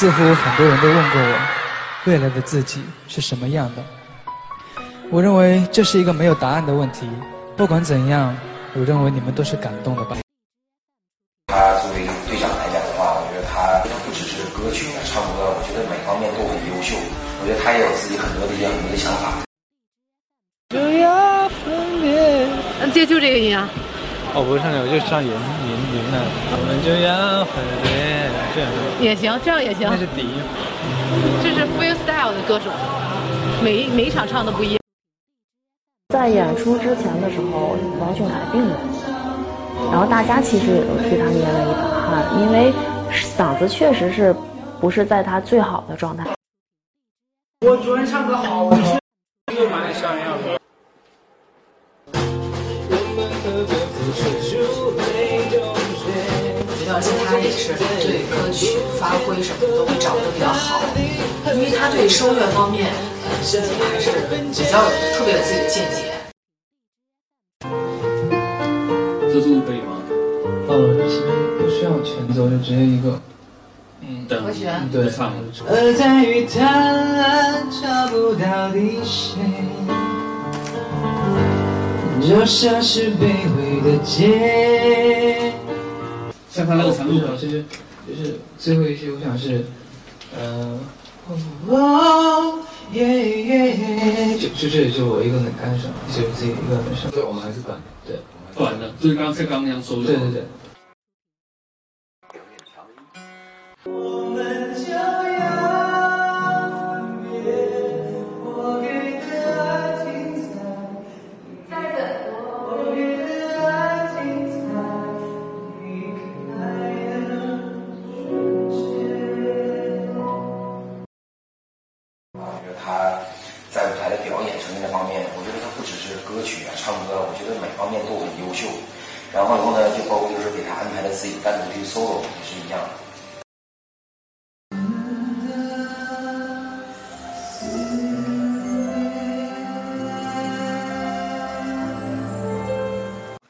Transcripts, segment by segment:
似乎很多人都问过我，未来的自己是什么样的？我认为这是一个没有答案的问题。不管怎样，我认为你们都是感动的吧。他作为队长来讲的话，我觉得他不只是歌曲唱歌，我觉得每方面都很优秀。我觉得他也有自己很多的一些很多的想法。就要分别。嗯，接就这个音啊。哦，不是唱我就唱云云云的。我们就要这样也行，这样也行。那是第一。这是 freestyle 的歌手，每每一场唱的不一样。在演出之前的时候，王俊凯病了，然后大家其实也都替他捏了一把汗，因为嗓子确实是不是在他最好的状态。我昨天唱歌好，我又蛮想要的。而且他也是对歌曲发挥什么都会掌握的比较好，因为他对声乐方面自己还是比较特别有自己的见解。这速度可以吗？呃，其实不需要全奏，就直接一个，嗯，和弦，对，唱。而在于贪婪找不到底线，就像是卑微的街。像他那个长度，其实就是最后一句，我想是，嗯，哦，耶耶，就就这里就我一个很干爽，就自己一个人上。对，我们还是短的，对，短的，就是刚才刚刚那样说的。对对对。他在舞台的表演呈现这方面，我觉得他不只是歌曲啊、唱歌，我觉得每方面都很优秀。然后以后呢，就包括就是给他安排的自己单独去 solo 也是一样的。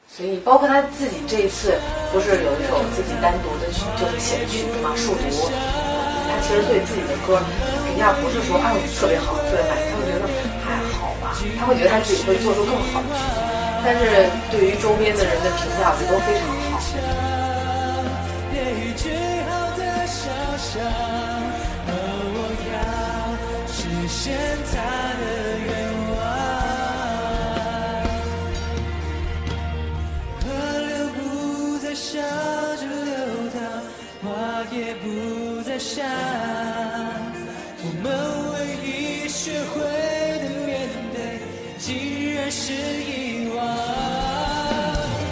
所以，包括他自己这一次，不是有一首自己单独的曲，就是写的曲子嘛，《数独》。他其实对自己的歌价不是说啊特别好、特别满意，他会觉得还好吧，他会觉得他自己会做出更好的曲子。但是对于周边的人的评价都非常好。笑着流淌，花也不再谢。我们唯一学会的面对，竟然是遗忘。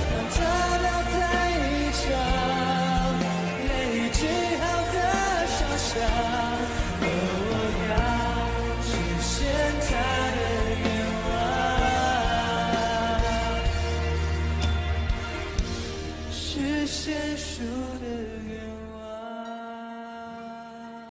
让它留在一场没治好的伤伤，而我要实现他的愿望，实现树的愿望。